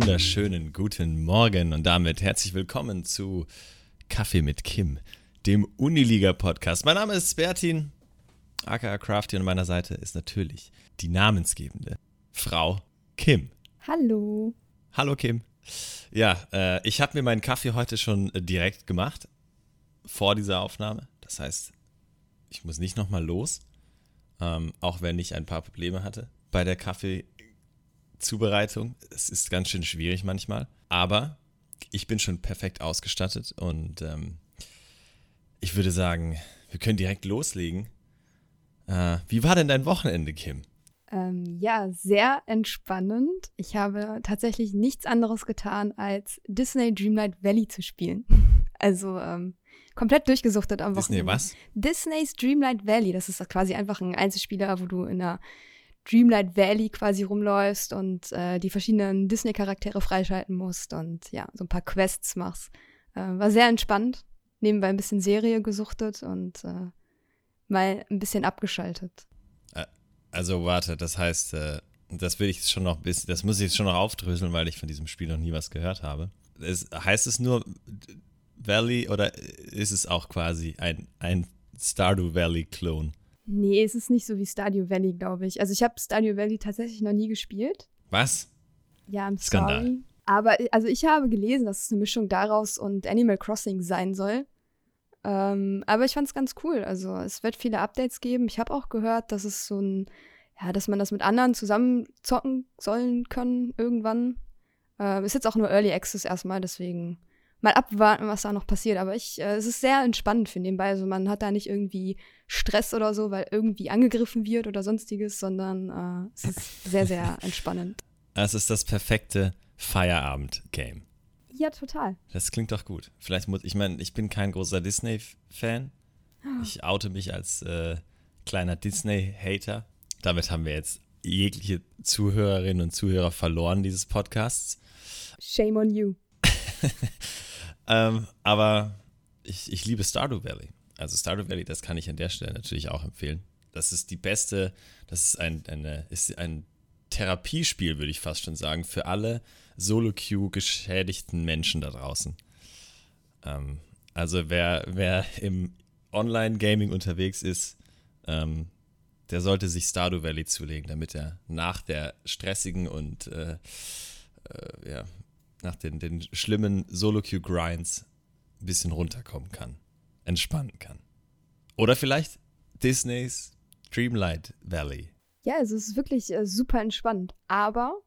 wunderschönen guten Morgen und damit herzlich willkommen zu Kaffee mit Kim, dem Uniliga-Podcast. Mein Name ist Bertin, aka Crafty und an meiner Seite ist natürlich die namensgebende Frau Kim. Hallo. Hallo Kim. Ja, äh, ich habe mir meinen Kaffee heute schon äh, direkt gemacht, vor dieser Aufnahme. Das heißt, ich muss nicht nochmal los, ähm, auch wenn ich ein paar Probleme hatte bei der Kaffeezubereitung. Es ist ganz schön schwierig manchmal, aber ich bin schon perfekt ausgestattet und ähm, ich würde sagen, wir können direkt loslegen. Äh, wie war denn dein Wochenende, Kim? Ähm, ja, sehr entspannend. Ich habe tatsächlich nichts anderes getan, als Disney Dreamlight Valley zu spielen. Also ähm, komplett durchgesuchtet am Wochenende. Disney was? Disney's Dreamlight Valley. Das ist quasi einfach ein Einzelspieler, wo du in der Dreamlight Valley quasi rumläufst und äh, die verschiedenen Disney-Charaktere freischalten musst und ja, so ein paar Quests machst. Äh, war sehr entspannt. Nebenbei ein bisschen Serie gesuchtet und äh, mal ein bisschen abgeschaltet. Also warte, das heißt, äh, das will ich schon noch bis, das muss ich jetzt schon noch aufdröseln, weil ich von diesem Spiel noch nie was gehört habe. Es, heißt es nur Valley oder ist es auch quasi ein, ein Stardew Valley-Klon? Nee, es ist nicht so wie Stardew Valley, glaube ich. Also ich habe Stardew Valley tatsächlich noch nie gespielt. Was? Ja, I'm Skandal. sorry. Aber also ich habe gelesen, dass es eine Mischung daraus und Animal Crossing sein soll. Ähm, aber ich fand es ganz cool. Also es wird viele Updates geben. Ich habe auch gehört, dass es so ein, ja, dass man das mit anderen zusammen zocken sollen können irgendwann. Äh, ist jetzt auch nur Early Access erstmal, deswegen mal abwarten, was da noch passiert. Aber ich, äh, es ist sehr entspannend für nebenbei. Also man hat da nicht irgendwie Stress oder so, weil irgendwie angegriffen wird oder sonstiges, sondern äh, es ist sehr, sehr entspannend. Es ist das perfekte Feierabend-Game. Ja, total. Das klingt doch gut. Vielleicht muss, ich meine, ich bin kein großer Disney-Fan. Ich oute mich als äh, kleiner Disney-Hater. Damit haben wir jetzt jegliche Zuhörerinnen und Zuhörer verloren dieses Podcasts. Shame on you. ähm, aber ich, ich liebe Stardew Valley. Also Stardew Valley, das kann ich an der Stelle natürlich auch empfehlen. Das ist die beste, das ist ein, eine, ist ein Therapiespiel, würde ich fast schon sagen, für alle Solo-Queue geschädigten Menschen da draußen. Ähm, also wer, wer im Online-Gaming unterwegs ist, ähm, der sollte sich Stardew Valley zulegen, damit er nach der stressigen und äh, äh, ja, nach den, den schlimmen Solo-Queue-Grinds ein bisschen runterkommen kann, entspannen kann. Oder vielleicht Disneys Dreamlight Valley. Ja, also es ist wirklich äh, super entspannt. Aber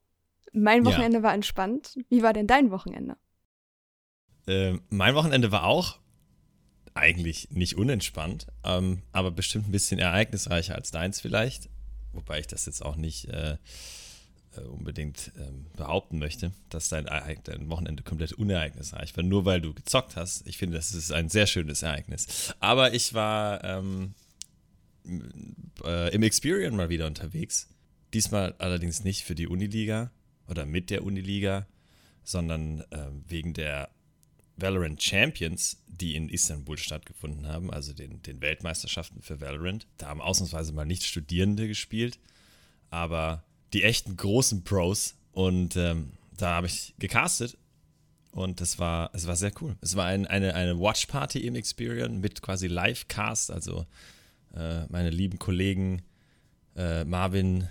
mein Wochenende ja. war entspannt. Wie war denn dein Wochenende? Äh, mein Wochenende war auch eigentlich nicht unentspannt, ähm, aber bestimmt ein bisschen ereignisreicher als deins vielleicht. Wobei ich das jetzt auch nicht äh, äh unbedingt ähm, behaupten möchte, dass dein, dein, Wochenende komplett unereignisreich war, nur weil du gezockt hast. Ich finde, das ist ein sehr schönes Ereignis. Aber ich war ähm, äh, im Experian mal wieder unterwegs. Diesmal allerdings nicht für die Uniliga oder mit der Uniliga, sondern äh, wegen der Valorant Champions, die in Istanbul stattgefunden haben, also den, den Weltmeisterschaften für Valorant. Da haben ausnahmsweise mal nicht Studierende gespielt, aber die echten großen Pros. Und ähm, da habe ich gecastet und das war, es war sehr cool. Es war ein, eine, eine Watch Party im Experian mit quasi Live-Cast, also äh, meine lieben Kollegen äh, Marvin,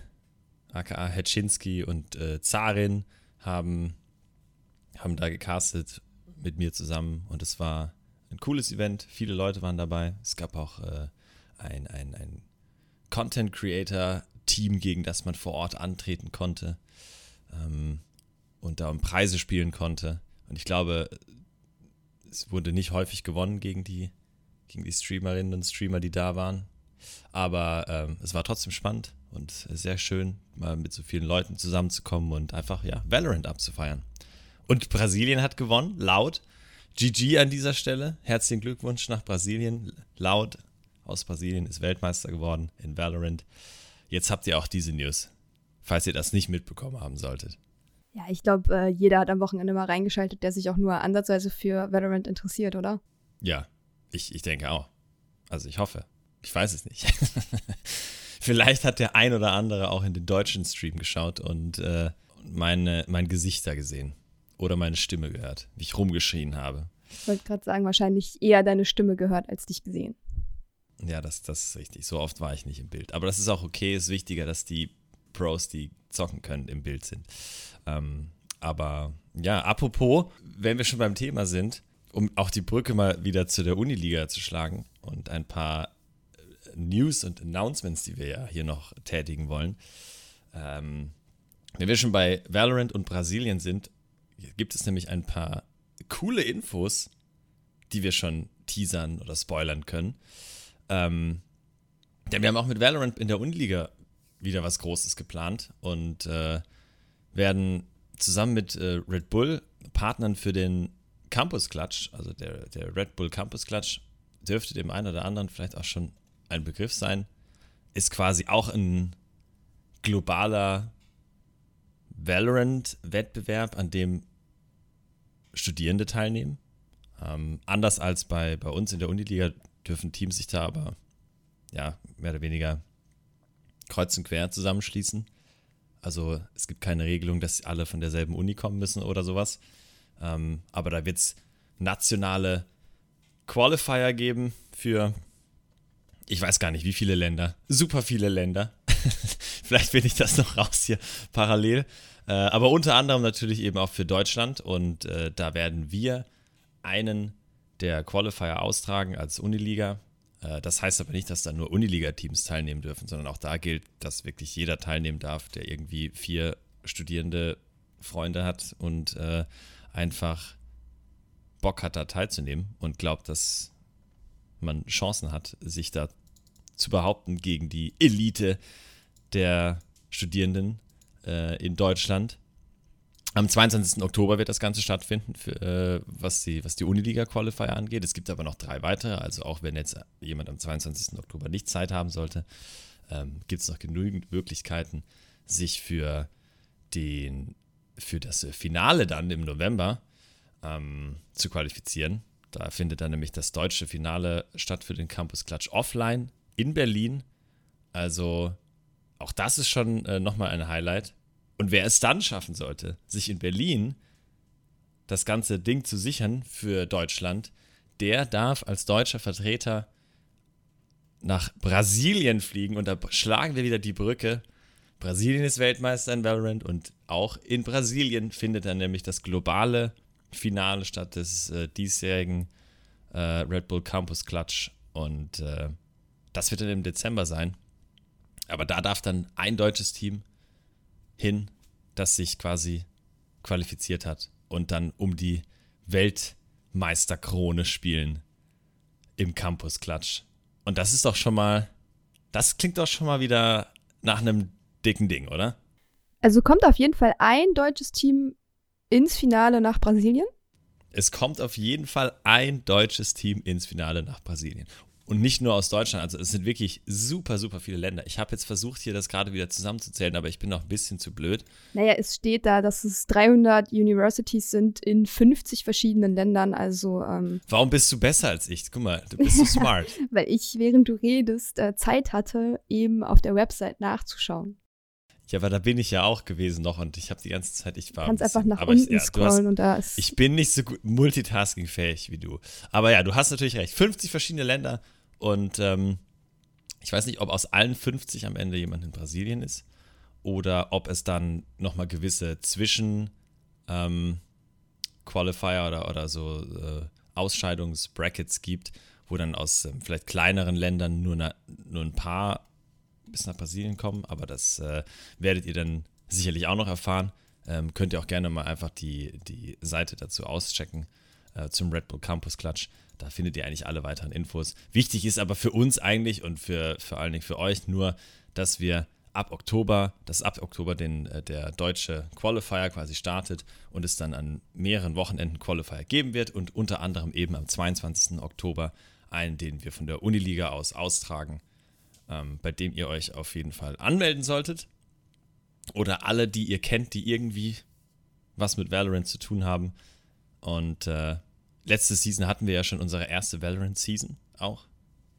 aka Hetschinski und äh, Zarin haben, haben da gecastet mit mir zusammen und es war ein cooles Event. Viele Leute waren dabei. Es gab auch äh, ein, ein, ein Content Creator Team, gegen das man vor Ort antreten konnte ähm, und da um Preise spielen konnte. Und ich glaube, es wurde nicht häufig gewonnen gegen die, gegen die Streamerinnen und Streamer, die da waren. Aber ähm, es war trotzdem spannend und sehr schön, mal mit so vielen Leuten zusammenzukommen und einfach, ja, Valorant abzufeiern. Und Brasilien hat gewonnen, laut. GG an dieser Stelle. Herzlichen Glückwunsch nach Brasilien. Laut aus Brasilien ist Weltmeister geworden in Valorant. Jetzt habt ihr auch diese News, falls ihr das nicht mitbekommen haben solltet. Ja, ich glaube, äh, jeder hat am Wochenende mal reingeschaltet, der sich auch nur ansatzweise für Valorant interessiert, oder? Ja, ich, ich denke auch. Also ich hoffe. Ich weiß es nicht. Vielleicht hat der ein oder andere auch in den deutschen Stream geschaut und, äh, meine, mein Gesicht da gesehen. Oder meine Stimme gehört, wie ich rumgeschrien habe. Ich wollte gerade sagen, wahrscheinlich eher deine Stimme gehört als dich gesehen. Ja, das, das ist richtig. So oft war ich nicht im Bild. Aber das ist auch okay. Ist wichtiger, dass die Pros, die zocken können, im Bild sind. Ähm, aber ja, apropos, wenn wir schon beim Thema sind, um auch die Brücke mal wieder zu der Uniliga zu schlagen und ein paar äh, News und Announcements, die wir ja hier noch tätigen wollen. Ähm, wenn wir schon bei Valorant und Brasilien sind, gibt es nämlich ein paar coole Infos, die wir schon teasern oder spoilern können. Ähm, denn wir haben auch mit Valorant in der Uniliga wieder was Großes geplant und äh, werden zusammen mit äh, Red Bull Partnern für den Campus Clutch, also der, der Red Bull Campus Clutch, dürfte dem einen oder anderen vielleicht auch schon ein Begriff sein, ist quasi auch ein globaler Valorant-Wettbewerb, an dem Studierende teilnehmen. Ähm, anders als bei, bei uns in der Uniliga dürfen Teams sich da aber ja, mehr oder weniger kreuz und quer zusammenschließen. Also es gibt keine Regelung, dass alle von derselben Uni kommen müssen oder sowas. Ähm, aber da wird es nationale Qualifier geben für, ich weiß gar nicht, wie viele Länder. Super viele Länder. Vielleicht finde ich das noch raus hier parallel. Äh, aber unter anderem natürlich eben auch für Deutschland. Und äh, da werden wir einen der Qualifier austragen als Uniliga. Äh, das heißt aber nicht, dass da nur Uniliga-Teams teilnehmen dürfen, sondern auch da gilt, dass wirklich jeder teilnehmen darf, der irgendwie vier studierende Freunde hat und äh, einfach Bock hat, da teilzunehmen und glaubt, dass man Chancen hat, sich da zu behaupten gegen die Elite der Studierenden äh, in Deutschland. Am 22. Oktober wird das Ganze stattfinden, für, äh, was die, was die Uniliga-Qualifier angeht. Es gibt aber noch drei weitere, also auch wenn jetzt jemand am 22. Oktober nicht Zeit haben sollte, ähm, gibt es noch genügend Möglichkeiten, sich für, den, für das Finale dann im November ähm, zu qualifizieren. Da findet dann nämlich das deutsche Finale statt für den Campus Klatsch offline in Berlin. Also auch das ist schon äh, nochmal ein Highlight. Und wer es dann schaffen sollte, sich in Berlin das ganze Ding zu sichern für Deutschland, der darf als deutscher Vertreter nach Brasilien fliegen. Und da schlagen wir wieder die Brücke. Brasilien ist Weltmeister in Valorant und auch in Brasilien findet dann nämlich das globale Finale statt des äh, diesjährigen äh, Red Bull Campus Clutch. Und äh, das wird dann im Dezember sein. Aber da darf dann ein deutsches Team hin, das sich quasi qualifiziert hat und dann um die Weltmeisterkrone spielen im Campus Klatsch. Und das ist doch schon mal, das klingt doch schon mal wieder nach einem dicken Ding, oder? Also kommt auf jeden Fall ein deutsches Team ins Finale nach Brasilien? Es kommt auf jeden Fall ein deutsches Team ins Finale nach Brasilien. Und nicht nur aus Deutschland, also es sind wirklich super, super viele Länder. Ich habe jetzt versucht, hier das gerade wieder zusammenzuzählen, aber ich bin noch ein bisschen zu blöd. Naja, es steht da, dass es 300 Universities sind in 50 verschiedenen Ländern, also. Ähm Warum bist du besser als ich? Guck mal, du bist so smart. Weil ich, während du redest, äh, Zeit hatte, eben auf der Website nachzuschauen. Ja, aber da bin ich ja auch gewesen noch und ich habe die ganze Zeit, ich war. Kannst einfach nach unten ich, ja, scrollen hast, und da ist. Ich bin nicht so gut multitaskingfähig wie du. Aber ja, du hast natürlich recht. 50 verschiedene Länder und ähm, ich weiß nicht, ob aus allen 50 am Ende jemand in Brasilien ist oder ob es dann nochmal gewisse Zwischen ähm, oder, oder so äh, Ausscheidungsbrackets gibt, wo dann aus ähm, vielleicht kleineren Ländern nur, na, nur ein paar bis nach Brasilien kommen, aber das äh, werdet ihr dann sicherlich auch noch erfahren. Ähm, könnt ihr auch gerne mal einfach die, die Seite dazu auschecken zum Red Bull Campus Clutch. Da findet ihr eigentlich alle weiteren Infos. Wichtig ist aber für uns eigentlich und für, vor allen Dingen für euch nur, dass wir ab Oktober, dass ab Oktober den, äh, der deutsche Qualifier quasi startet und es dann an mehreren Wochenenden Qualifier geben wird und unter anderem eben am 22. Oktober einen, den wir von der Uniliga aus austragen, ähm, bei dem ihr euch auf jeden Fall anmelden solltet. Oder alle, die ihr kennt, die irgendwie was mit Valorant zu tun haben. Und äh, letzte Season hatten wir ja schon unsere erste Valorant-Season auch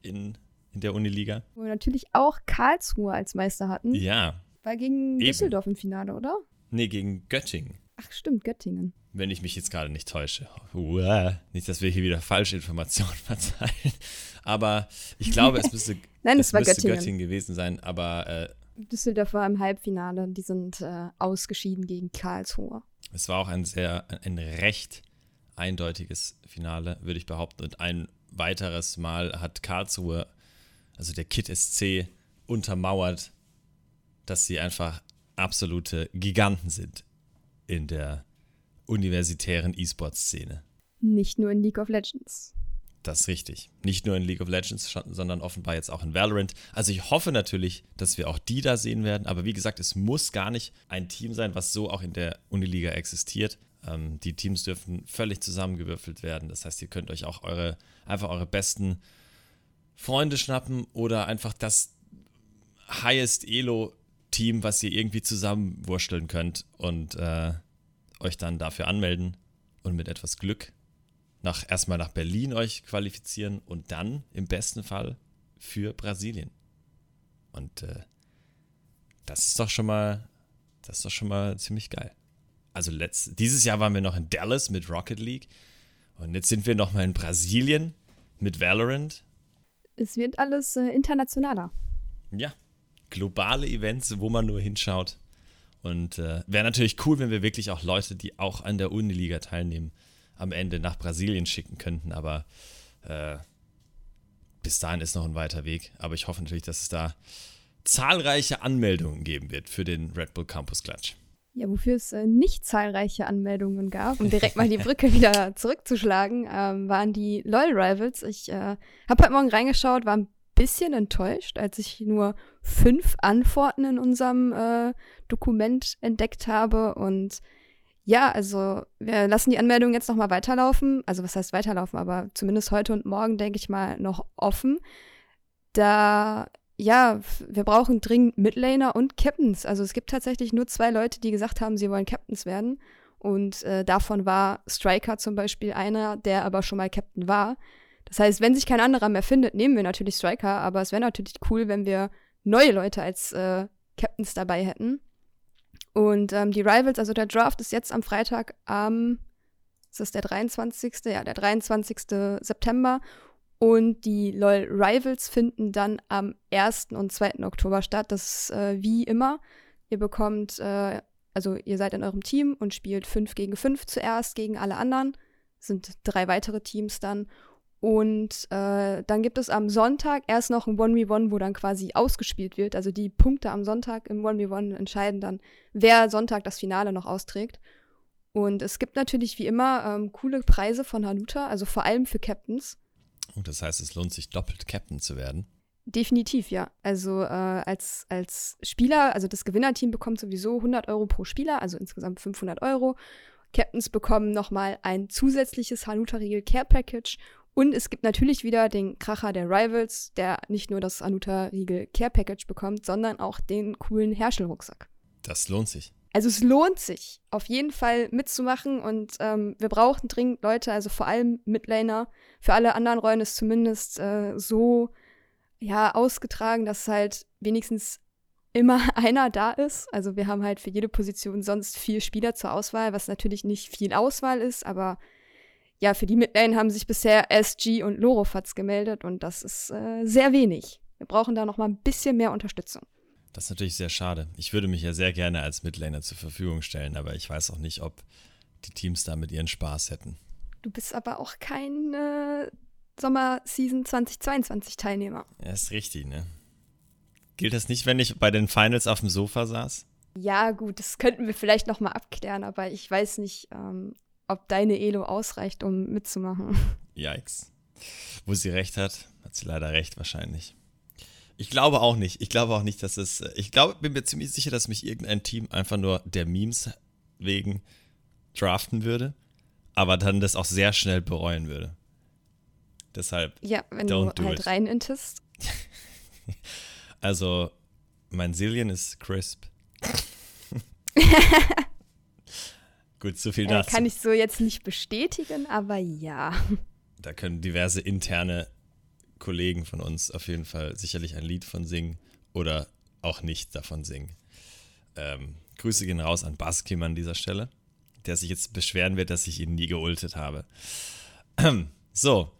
in, in der Uniliga. Wo wir natürlich auch Karlsruhe als Meister hatten. Ja. War gegen Eben. Düsseldorf im Finale, oder? Nee, gegen Göttingen. Ach, stimmt, Göttingen. Wenn ich mich jetzt gerade nicht täusche. Uah, nicht, dass wir hier wieder falsche Informationen verteilen. Aber ich glaube, es müsste, Nein, es es war müsste Göttingen. Göttingen gewesen sein. Aber äh, Düsseldorf war im Halbfinale. Die sind äh, ausgeschieden gegen Karlsruhe. es war auch ein sehr, ein recht eindeutiges Finale, würde ich behaupten. Und ein weiteres Mal hat Karlsruhe, also der Kit SC, untermauert, dass sie einfach absolute Giganten sind in der universitären E-Sport-Szene. Nicht nur in League of Legends. Das ist richtig. Nicht nur in League of Legends, sondern offenbar jetzt auch in Valorant. Also ich hoffe natürlich, dass wir auch die da sehen werden. Aber wie gesagt, es muss gar nicht ein Team sein, was so auch in der Uniliga existiert. Ähm, die Teams dürfen völlig zusammengewürfelt werden. Das heißt, ihr könnt euch auch eure, einfach eure besten Freunde schnappen oder einfach das Highest Elo-Team, was ihr irgendwie zusammenwursteln könnt und äh, euch dann dafür anmelden und mit etwas Glück nach, erstmal nach Berlin euch qualifizieren und dann im besten Fall für Brasilien. Und äh, das ist doch schon mal, das ist doch schon mal ziemlich geil. Also letzt, dieses Jahr waren wir noch in Dallas mit Rocket League und jetzt sind wir noch mal in Brasilien mit Valorant. Es wird alles äh, internationaler. Ja, globale Events, wo man nur hinschaut. Und äh, wäre natürlich cool, wenn wir wirklich auch Leute, die auch an der Uniliga teilnehmen, am Ende nach Brasilien schicken könnten. Aber äh, bis dahin ist noch ein weiter Weg. Aber ich hoffe natürlich, dass es da zahlreiche Anmeldungen geben wird für den Red Bull Campus Klatsch. Ja, wofür es äh, nicht zahlreiche Anmeldungen gab, um direkt mal die Brücke wieder zurückzuschlagen, ähm, waren die LOL Rivals. Ich äh, habe heute Morgen reingeschaut, war ein bisschen enttäuscht, als ich nur fünf Antworten in unserem äh, Dokument entdeckt habe. Und ja, also wir lassen die Anmeldung jetzt nochmal weiterlaufen. Also was heißt weiterlaufen, aber zumindest heute und morgen, denke ich mal, noch offen. Da ja, wir brauchen dringend Midlaner und Captains. Also es gibt tatsächlich nur zwei Leute, die gesagt haben, sie wollen Captains werden. Und äh, davon war Striker zum Beispiel einer, der aber schon mal Captain war. Das heißt, wenn sich kein anderer mehr findet, nehmen wir natürlich Striker, aber es wäre natürlich cool, wenn wir neue Leute als äh, Captains dabei hätten. Und ähm, die Rivals, also der Draft ist jetzt am Freitag am, ist das der 23.? Ja, der 23. September. Und die LOL Rivals finden dann am 1. und 2. Oktober statt. Das ist äh, wie immer. Ihr bekommt, äh, also ihr seid in eurem Team und spielt 5 gegen 5 zuerst gegen alle anderen. Sind drei weitere Teams dann. Und äh, dann gibt es am Sonntag erst noch ein 1v1, wo dann quasi ausgespielt wird. Also die Punkte am Sonntag im 1v1 entscheiden dann, wer Sonntag das Finale noch austrägt. Und es gibt natürlich wie immer ähm, coole Preise von Hanuta, also vor allem für Captains. Und das heißt, es lohnt sich doppelt Captain zu werden. Definitiv, ja. Also äh, als, als Spieler, also das Gewinnerteam bekommt sowieso 100 Euro pro Spieler, also insgesamt 500 Euro. Captains bekommen nochmal ein zusätzliches Hanuta-Riegel Care Package. Und es gibt natürlich wieder den Kracher der Rivals, der nicht nur das Hanuta-Riegel Care Package bekommt, sondern auch den coolen Herschel-Rucksack. Das lohnt sich. Also es lohnt sich, auf jeden Fall mitzumachen und ähm, wir brauchen dringend Leute, also vor allem Midlaner. Für alle anderen Rollen ist zumindest äh, so ja ausgetragen, dass halt wenigstens immer einer da ist. Also wir haben halt für jede Position sonst vier Spieler zur Auswahl, was natürlich nicht viel Auswahl ist, aber ja, für die Midlane haben sich bisher SG und Lorofatz gemeldet und das ist äh, sehr wenig. Wir brauchen da noch mal ein bisschen mehr Unterstützung. Das ist natürlich sehr schade. Ich würde mich ja sehr gerne als Midlaner zur Verfügung stellen, aber ich weiß auch nicht, ob die Teams damit ihren Spaß hätten. Du bist aber auch kein äh, Sommer-Season 2022 Teilnehmer. Ja, ist richtig, ne? Gilt das nicht, wenn ich bei den Finals auf dem Sofa saß? Ja, gut, das könnten wir vielleicht noch mal abklären, aber ich weiß nicht, ähm, ob deine Elo ausreicht, um mitzumachen. Yikes. Wo sie recht hat, hat sie leider recht wahrscheinlich. Ich glaube auch nicht. Ich glaube auch nicht, dass es. Ich glaube, bin mir ziemlich sicher, dass mich irgendein Team einfach nur der Memes wegen draften würde, aber dann das auch sehr schnell bereuen würde. Deshalb, Ja, wenn du halt it. rein intest. also, mein Zillion ist crisp. Gut, so viel Äh, dazu. kann ich so jetzt nicht bestätigen, aber ja. Da können diverse interne Kollegen von uns auf jeden Fall sicherlich ein Lied von singen oder auch nicht davon singen. Ähm, Grüße gehen raus an Baskim an dieser Stelle, der sich jetzt beschweren wird, dass ich ihn nie geultet habe. So.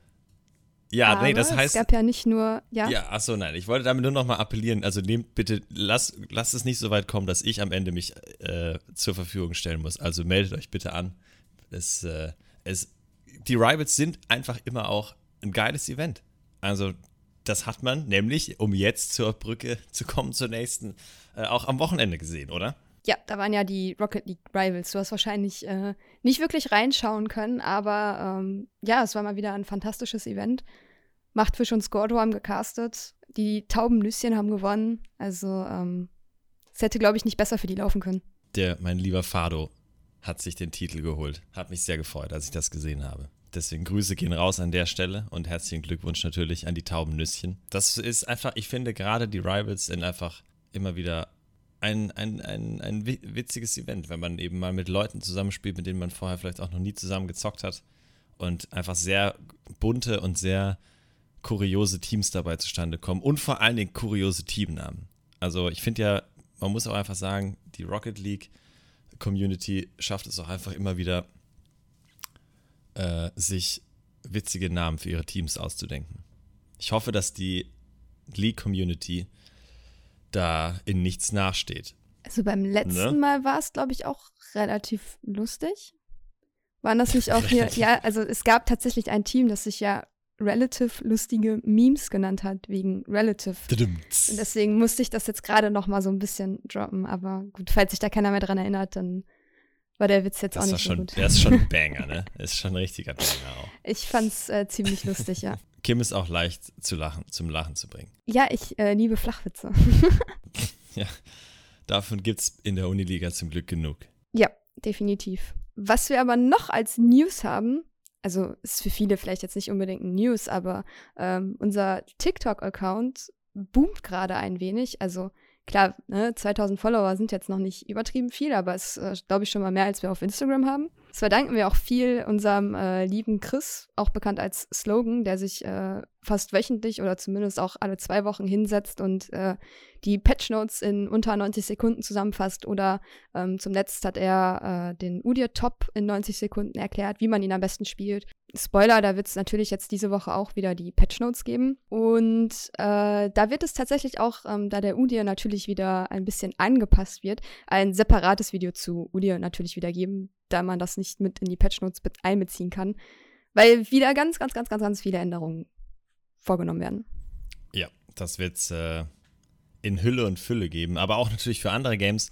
Ja, Aber nee, das heißt. Es gab ja nicht nur, ja. Ja, achso, nein. Ich wollte damit nur nochmal appellieren. Also nehmt bitte, lasst, lasst es nicht so weit kommen, dass ich am Ende mich äh, zur Verfügung stellen muss. Also meldet euch bitte an. Es, äh, es, die Rivals sind einfach immer auch ein geiles Event. Also das hat man nämlich, um jetzt zur Brücke zu kommen, zur nächsten, äh, auch am Wochenende gesehen, oder? Ja, da waren ja die Rocket League Rivals. Du hast wahrscheinlich äh, nicht wirklich reinschauen können, aber ähm, ja, es war mal wieder ein fantastisches Event. Machtfisch und Scordo haben gecastet. Die Taubenlüschen haben gewonnen. Also, ähm, es hätte, glaube ich, nicht besser für die laufen können. Der, mein lieber Fado, hat sich den Titel geholt. Hat mich sehr gefreut, als ich das gesehen habe. Deswegen Grüße gehen raus an der Stelle und herzlichen Glückwunsch natürlich an die Taubennüsschen. Das ist einfach, ich finde gerade die Rivals sind einfach immer wieder ein, ein, ein, ein witziges Event, wenn man eben mal mit Leuten zusammenspielt, mit denen man vorher vielleicht auch noch nie zusammen gezockt hat und einfach sehr bunte und sehr kuriose Teams dabei zustande kommen und vor allen Dingen kuriose Teamnamen. Also ich finde ja, man muss auch einfach sagen, die Rocket League Community schafft es auch einfach immer wieder, äh, sich witzige Namen für ihre Teams auszudenken. Ich hoffe, dass die League Community da in nichts nachsteht. Also beim letzten ne? Mal war es, glaube ich, auch relativ lustig. Waren das nicht auch hier? ja, also es gab tatsächlich ein Team, das sich ja relative lustige Memes genannt hat, wegen relative. Und deswegen musste ich das jetzt gerade noch mal so ein bisschen droppen. Aber gut, falls sich da keiner mehr dran erinnert, dann war der Witz jetzt das auch nicht schon, so gut. Der ist schon ein Banger, ne? ist schon ein richtiger Banger auch. Ich fand's äh, ziemlich lustig, ja. Kim ist auch leicht zu lachen, zum Lachen zu bringen. Ja, ich äh, liebe Flachwitze. ja, davon gibt's in der Uniliga zum Glück genug. Ja, definitiv. Was wir aber noch als News haben, also ist für viele vielleicht jetzt nicht unbedingt ein News, aber ähm, unser TikTok-Account boomt gerade ein wenig. Also klar, ne, 2000 Follower sind jetzt noch nicht übertrieben viel, aber es ist, äh, glaube ich, schon mal mehr, als wir auf Instagram haben. Das verdanken wir auch viel unserem äh, lieben Chris, auch bekannt als Slogan, der sich äh, fast wöchentlich oder zumindest auch alle zwei Wochen hinsetzt und äh, die Patch Notes in unter 90 Sekunden zusammenfasst. Oder ähm, zum Letzt hat er äh, den Udir Top in 90 Sekunden erklärt, wie man ihn am besten spielt. Spoiler, da wird es natürlich jetzt diese Woche auch wieder die Patch Notes geben. Und äh, da wird es tatsächlich auch, ähm, da der Udir natürlich wieder ein bisschen angepasst wird, ein separates Video zu Udir natürlich wieder geben, da man das nicht mit in die Patch Notes einbeziehen kann. Weil wieder ganz, ganz, ganz, ganz, ganz viele Änderungen vorgenommen werden. Ja, das wird es äh, in Hülle und Fülle geben. Aber auch natürlich für andere Games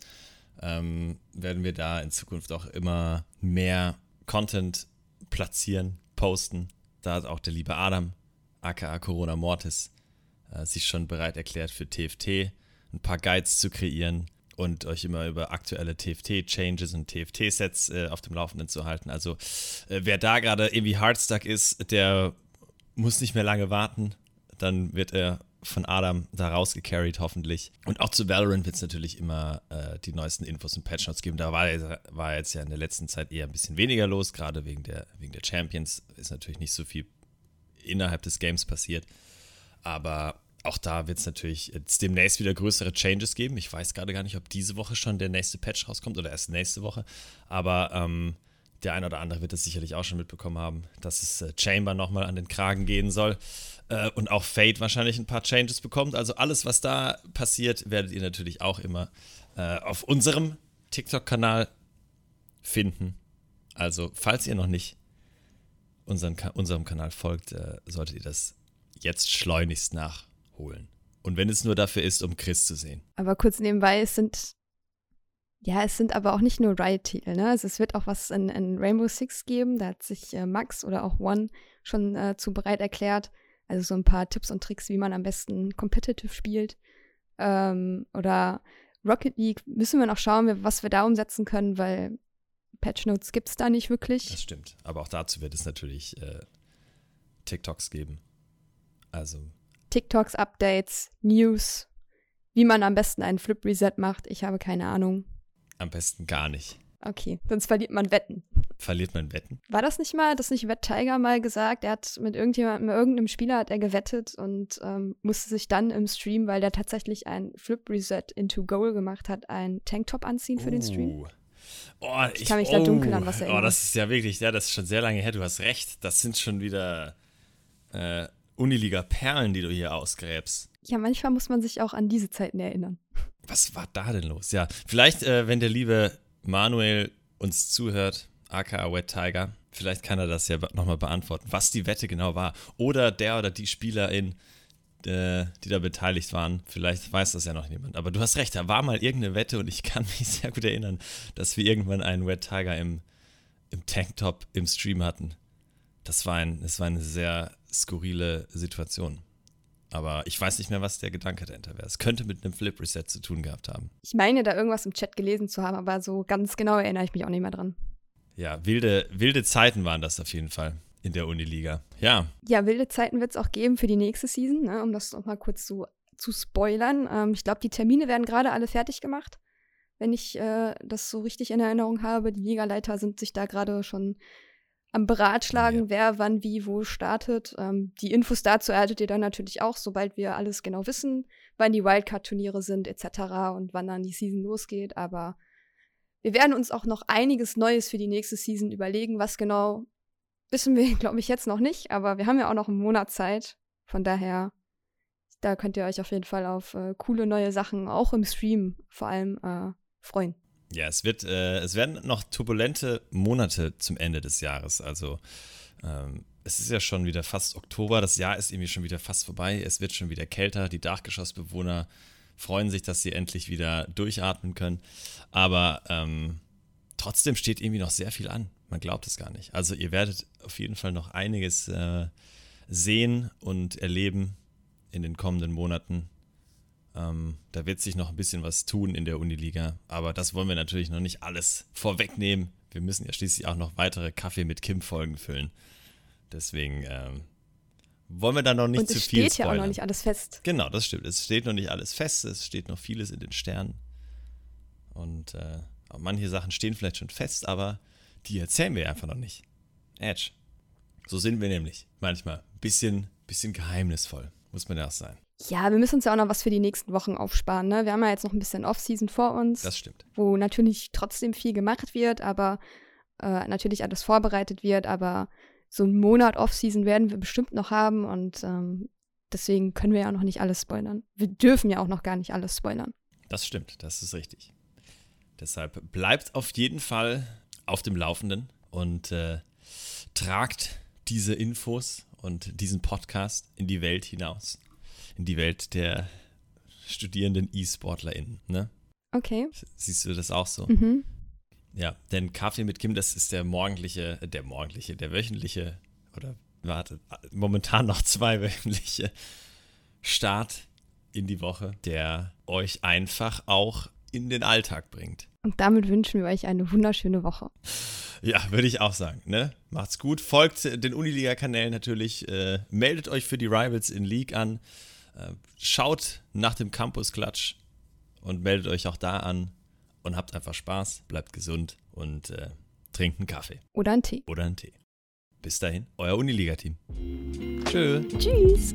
ähm, werden wir da in Zukunft auch immer mehr Content platzieren, posten. Da hat auch der liebe Adam, aka Corona Mortis, äh, sich schon bereit erklärt für TFT ein paar Guides zu kreieren und euch immer über aktuelle TFT-Changes und TFT-Sets äh, auf dem Laufenden zu halten. Also äh, wer da gerade irgendwie hardstuck ist, der muss nicht mehr lange warten. Dann wird er von Adam da rausgecarried, hoffentlich. Und auch zu Valorant wird es natürlich immer äh, die neuesten Infos und Patchnotes geben. Da war, war jetzt ja in der letzten Zeit eher ein bisschen weniger los, gerade wegen der, wegen der Champions. Ist natürlich nicht so viel innerhalb des Games passiert. Aber auch da wird es natürlich jetzt demnächst wieder größere Changes geben. Ich weiß gerade gar nicht, ob diese Woche schon der nächste Patch rauskommt oder erst nächste Woche. Aber ähm, der eine oder andere wird es sicherlich auch schon mitbekommen haben, dass es äh, Chamber nochmal an den Kragen gehen soll. Äh, und auch Fate wahrscheinlich ein paar Changes bekommt. Also alles, was da passiert, werdet ihr natürlich auch immer äh, auf unserem TikTok-Kanal finden. Also, falls ihr noch nicht unseren, unserem Kanal folgt, äh, solltet ihr das jetzt schleunigst nachholen. Und wenn es nur dafür ist, um Chris zu sehen. Aber kurz nebenbei, es sind ja, es sind aber auch nicht nur Riot-Titel, ne? Also es wird auch was in, in, Rainbow Six geben. Da hat sich äh, Max oder auch One schon äh, zu bereit erklärt. Also so ein paar Tipps und Tricks, wie man am besten competitive spielt. Ähm, oder Rocket League müssen wir noch schauen, was wir da umsetzen können, weil Patch Notes gibt es da nicht wirklich. Das stimmt. Aber auch dazu wird es natürlich äh, TikToks geben. Also. TikToks, Updates, News, wie man am besten einen Flip Reset macht. Ich habe keine Ahnung. Am besten gar nicht. Okay, sonst verliert man Wetten. Verliert man Wetten? War das nicht mal, das nicht Wett Tiger mal gesagt? Er hat mit irgendjemandem, mit irgendeinem Spieler hat er gewettet und ähm, musste sich dann im Stream, weil der tatsächlich ein Flip Reset into Goal gemacht hat, ein Tanktop anziehen für uh. den Stream. Uh. Oh, ich, ich, kann mich oh, da dunkel an was erinnern. Oh, das ist ja wirklich, ja, das ist schon sehr lange her. Du hast recht. Das sind schon wieder äh, Uniliga-Perlen, die du hier ausgräbst. Ja, manchmal muss man sich auch an diese Zeiten erinnern. Was war da denn los? Ja, vielleicht, äh, wenn der liebe Manuel uns zuhört, aka Wet Tiger, vielleicht kann er das ja nochmal beantworten, was die Wette genau war. Oder der oder die Spielerin, äh, die da beteiligt waren. Vielleicht weiß das ja noch niemand. Aber du hast recht, da war mal irgendeine Wette und ich kann mich sehr gut erinnern, dass wir irgendwann einen Wet Tiger im, im Tanktop im Stream hatten. Das war, ein, das war eine sehr skurrile Situation. Aber ich weiß nicht mehr, was der Gedanke dahinter wäre. Es könnte mit einem Flip Reset zu tun gehabt haben. Ich meine, da irgendwas im Chat gelesen zu haben, aber so ganz genau erinnere ich mich auch nicht mehr dran. Ja, wilde, wilde Zeiten waren das auf jeden Fall in der Uniliga. Ja. Ja, wilde Zeiten wird es auch geben für die nächste Season, ne, um das nochmal kurz so zu spoilern. Ähm, ich glaube, die Termine werden gerade alle fertig gemacht, wenn ich äh, das so richtig in Erinnerung habe. Die Ligaleiter sind sich da gerade schon am Beratschlagen, ja. wer wann wie wo startet. Ähm, die Infos dazu erhaltet ihr dann natürlich auch, sobald wir alles genau wissen, wann die Wildcard-Turniere sind etc. und wann dann die Season losgeht. Aber wir werden uns auch noch einiges Neues für die nächste Season überlegen. Was genau wissen wir, glaube ich, jetzt noch nicht, aber wir haben ja auch noch einen Monat Zeit. Von daher, da könnt ihr euch auf jeden Fall auf äh, coole neue Sachen, auch im Stream vor allem, äh, freuen. Ja, es wird, äh, es werden noch turbulente Monate zum Ende des Jahres. Also ähm, es ist ja schon wieder fast Oktober, das Jahr ist irgendwie schon wieder fast vorbei, es wird schon wieder kälter, die Dachgeschossbewohner freuen sich, dass sie endlich wieder durchatmen können. Aber ähm, trotzdem steht irgendwie noch sehr viel an. Man glaubt es gar nicht. Also ihr werdet auf jeden Fall noch einiges äh, sehen und erleben in den kommenden Monaten. Ähm, da wird sich noch ein bisschen was tun in der Uniliga, aber das wollen wir natürlich noch nicht alles vorwegnehmen. Wir müssen ja schließlich auch noch weitere Kaffee mit Kim-Folgen füllen. Deswegen ähm, wollen wir da noch nicht zu viel Es steht ja auch noch nicht alles fest. Genau, das stimmt. Es steht noch nicht alles fest, es steht noch vieles in den Sternen. Und äh, manche Sachen stehen vielleicht schon fest, aber die erzählen wir einfach noch nicht. Edge. So sind wir nämlich manchmal. Bisschen, bisschen geheimnisvoll, muss man ja auch sein. Ja, wir müssen uns ja auch noch was für die nächsten Wochen aufsparen. Ne? Wir haben ja jetzt noch ein bisschen Off-Season vor uns. Das stimmt. Wo natürlich trotzdem viel gemacht wird, aber äh, natürlich alles vorbereitet wird. Aber so einen Monat Off-Season werden wir bestimmt noch haben und ähm, deswegen können wir ja auch noch nicht alles spoilern. Wir dürfen ja auch noch gar nicht alles spoilern. Das stimmt, das ist richtig. Deshalb bleibt auf jeden Fall auf dem Laufenden und äh, tragt diese Infos und diesen Podcast in die Welt hinaus in die Welt der studierenden E-SportlerInnen, ne? Okay. Siehst du das auch so? Mhm. Ja, denn Kaffee mit Kim, das ist der morgendliche, äh, der morgendliche, der wöchentliche, oder warte, momentan noch zweiwöchentliche Start in die Woche, der euch einfach auch in den Alltag bringt. Und damit wünschen wir euch eine wunderschöne Woche. Ja, würde ich auch sagen. Ne? Macht's gut. Folgt den Uniliga-Kanälen natürlich. Äh, meldet euch für die Rivals in League an. Äh, schaut nach dem Campus Klatsch und meldet euch auch da an und habt einfach Spaß, bleibt gesund und äh, trinkt einen Kaffee. Oder einen Tee. Oder einen Tee. Bis dahin, euer Uniliga-Team. Tschö. Tschüss.